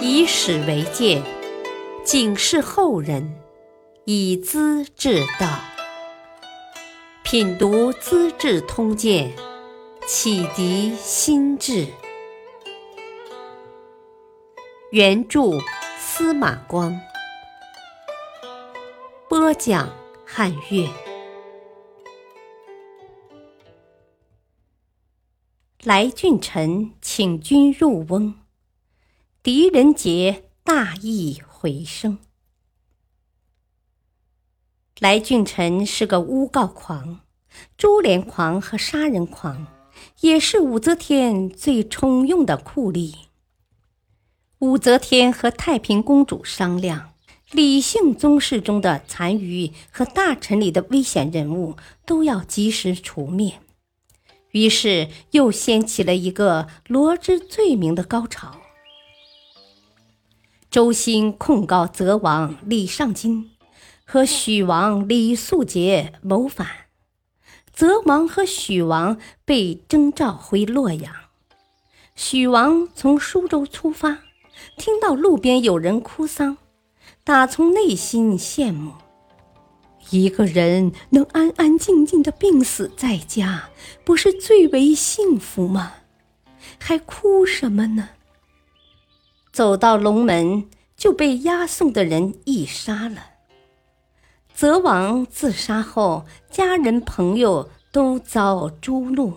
以史为鉴，警示后人，以资治道。品读《资治通鉴》，启迪心智。原著司马光，播讲汉乐。来俊臣请君入瓮，狄仁杰大义回声。来俊臣是个诬告狂、株连狂和杀人狂，也是武则天最宠用的酷吏。武则天和太平公主商量，李姓宗室中的残余和大臣里的危险人物都要及时除灭。于是又掀起了一个罗织罪名的高潮。周兴控告泽王李尚金和许王李素杰谋反，泽王和许王被征召回洛阳。许王从苏州出发，听到路边有人哭丧，打从内心羡慕。一个人能安安静静的病死在家，不是最为幸福吗？还哭什么呢？走到龙门，就被押送的人缢杀了。泽王自杀后，家人朋友都遭诛戮。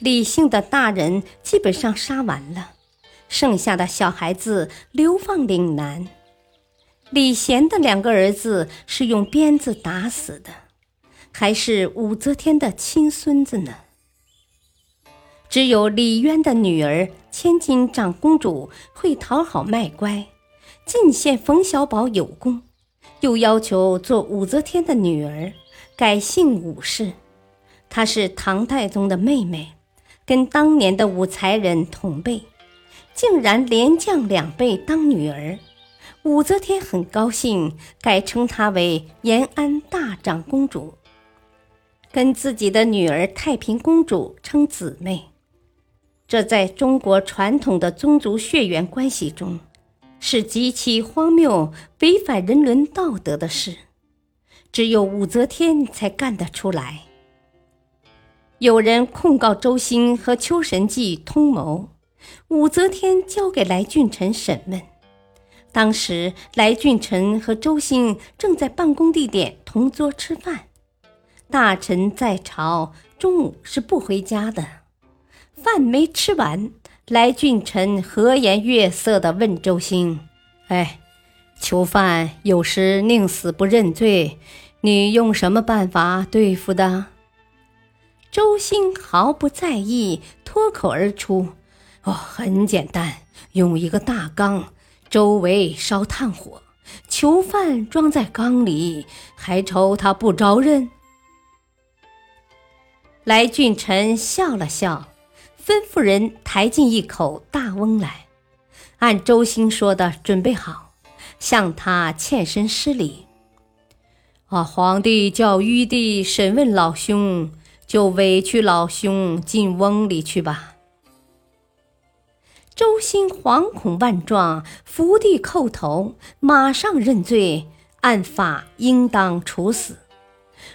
李姓的大人基本上杀完了，剩下的小孩子流放岭南。李贤的两个儿子是用鞭子打死的，还是武则天的亲孙子呢？只有李渊的女儿千金长公主会讨好卖乖，进献冯小宝有功，又要求做武则天的女儿，改姓武氏。她是唐太宗的妹妹，跟当年的武才人同辈，竟然连降两辈当女儿。武则天很高兴，改称她为延安大长公主，跟自己的女儿太平公主称姊妹。这在中国传统的宗族血缘关系中，是极其荒谬、违反人伦道德的事，只有武则天才干得出来。有人控告周兴和邱神记通谋，武则天交给来俊臣审问。当时，来俊臣和周兴正在办公地点同桌吃饭，大臣在朝，中午是不回家的。饭没吃完，来俊臣和颜悦色地问周兴：“哎，囚犯有时宁死不认罪，你用什么办法对付的？”周兴毫不在意，脱口而出：“哦，很简单，用一个大缸。”周围烧炭火，囚犯装在缸里，还愁他不招认？来俊臣笑了笑，吩咐人抬进一口大瓮来，按周兴说的准备好，向他欠身施礼。啊，皇帝叫玉帝审问老兄，就委屈老兄进瓮里去吧。周兴惶恐万状，伏地叩头，马上认罪，按法应当处死。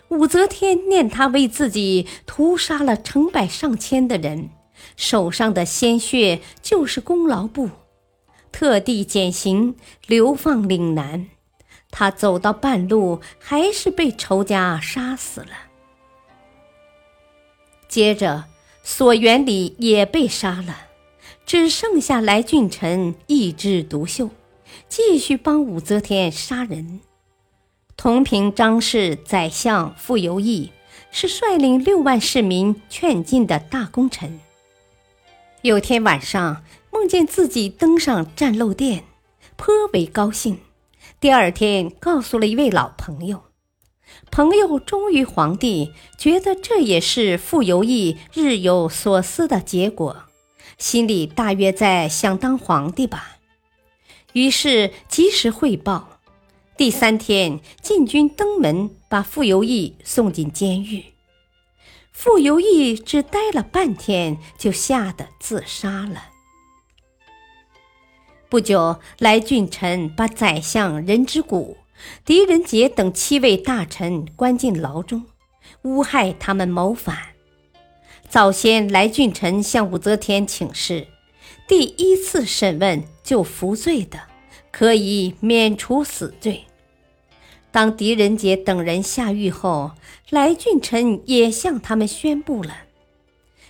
武则天念他为自己屠杀了成百上千的人，手上的鲜血就是功劳簿，特地减刑，流放岭南。他走到半路，还是被仇家杀死了。接着，索元礼也被杀了。只剩下来俊臣一枝独秀，继续帮武则天杀人。同平张氏宰相傅由义是率领六万市民劝进的大功臣。有天晚上，梦见自己登上战漏殿，颇为高兴。第二天，告诉了一位老朋友，朋友忠于皇帝，觉得这也是傅由义日有所思的结果。心里大约在想当皇帝吧，于是及时汇报。第三天，禁军登门，把傅由义送进监狱。傅由义只待了半天，就吓得自杀了。不久，来俊臣把宰相任之谷、狄仁杰等七位大臣关进牢中，诬害他们谋反。早先，来俊臣向武则天请示，第一次审问就服罪的，可以免除死罪。当狄仁杰等人下狱后，来俊臣也向他们宣布了。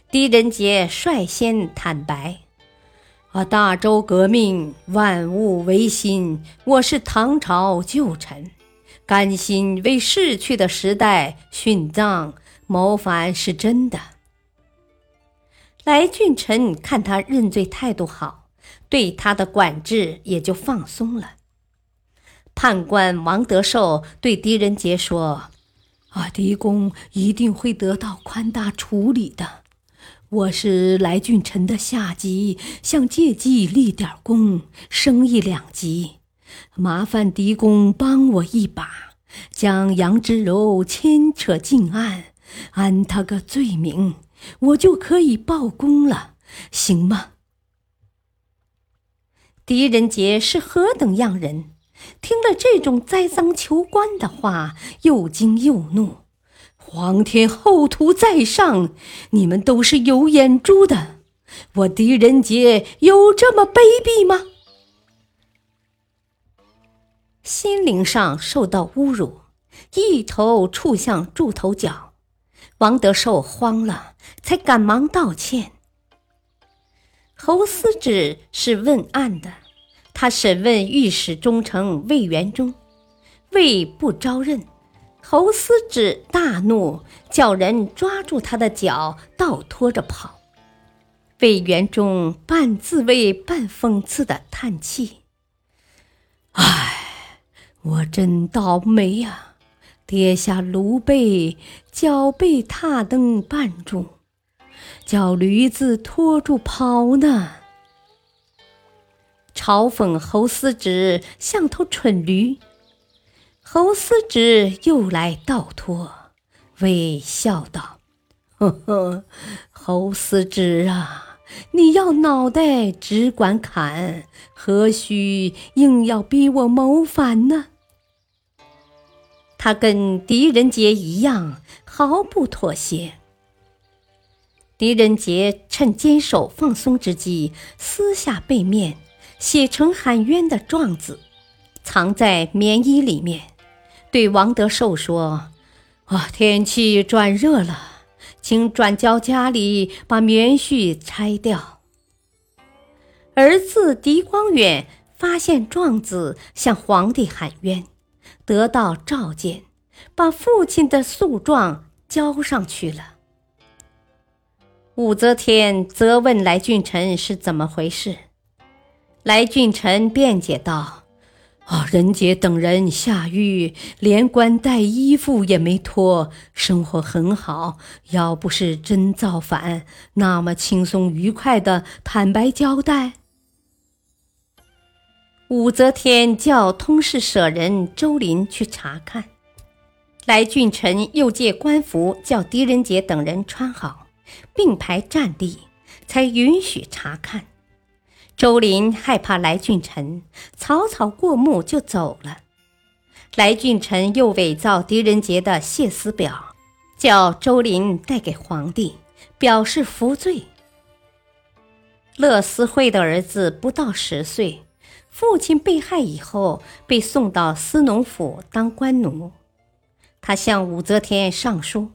狄仁杰率先坦白。啊！大周革命，万物维新。我是唐朝旧臣，甘心为逝去的时代殉葬。谋反是真的。来俊臣看他认罪态度好，对他的管制也就放松了。判官王德寿对狄仁杰说：“啊，狄公一定会得到宽大处理的。”我是来俊臣的下级，想借机立点功，升一两级，麻烦狄公帮我一把，将杨之柔牵扯进案，安他个罪名，我就可以报功了，行吗？狄仁杰是何等样人？听了这种栽赃求官的话，又惊又怒。皇天厚土在上，你们都是有眼珠的。我狄仁杰有这么卑鄙吗？心灵上受到侮辱，一头触向柱头角。王德寿慌了，才赶忙道歉。侯思止是问案的，他审问御史中丞魏元忠，魏不招认。侯思止大怒，叫人抓住他的脚，倒拖着跑。魏元忠半自慰半讽刺的叹气：“唉，我真倒霉呀！跌下炉背，脚被踏蹬绊住，叫驴子拖住跑呢。”嘲讽侯思止像头蠢驴。侯思止又来倒拖，微笑道：“呵呵，侯思止啊，你要脑袋只管砍，何须硬要逼我谋反呢？”他跟狄仁杰一样，毫不妥协。狄仁杰趁坚守放松之机，撕下背面写成喊冤的状子，藏在棉衣里面。对王德寿说：“啊，天气转热了，请转交家里把棉絮拆掉。”儿子狄光远发现状子，向皇帝喊冤，得到召见，把父亲的诉状交上去了。武则天责问来俊臣是怎么回事，来俊臣辩解道。啊，仁杰等人下狱，连官带衣服也没脱，生活很好。要不是真造反，那么轻松愉快的坦白交代。武则天叫通事舍人周林去查看，来俊臣又借官服叫狄仁杰等人穿好，并排站立，才允许查看。周林害怕来俊臣，草草过目就走了。来俊臣又伪造狄仁杰的谢死表，叫周林带给皇帝，表示服罪。乐思慧的儿子不到十岁，父亲被害以后，被送到司农府当官奴。他向武则天上书，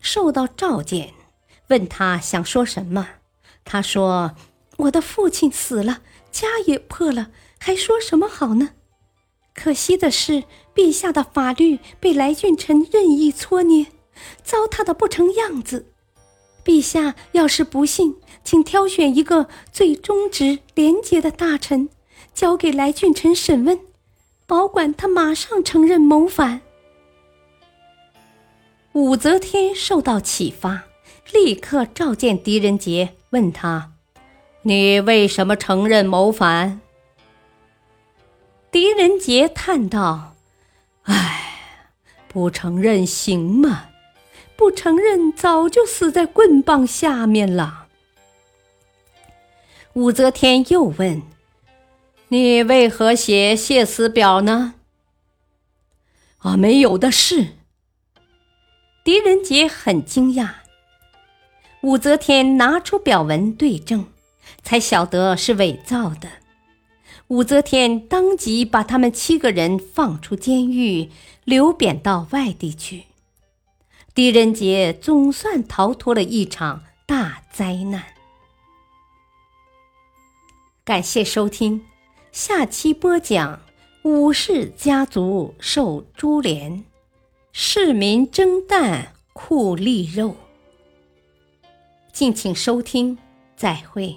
受到召见，问他想说什么，他说。我的父亲死了，家也破了，还说什么好呢？可惜的是，陛下的法律被来俊臣任意搓捏，糟蹋的不成样子。陛下要是不信，请挑选一个最忠直廉洁的大臣，交给来俊臣审问，保管他马上承认谋反。武则天受到启发，立刻召见狄仁杰，问他。你为什么承认谋反？狄仁杰叹道：“唉，不承认行吗？不承认，早就死在棍棒下面了。”武则天又问：“你为何写谢辞表呢？啊，没有的事。狄仁杰很惊讶。武则天拿出表文对证，才晓得是伪造的。武则天当即把他们七个人放出监狱，流贬到外地去。狄仁杰总算逃脱了一场大灾难。感谢收听，下期播讲武氏家族受株连，市民蒸蛋酷吏肉。敬请收听，再会。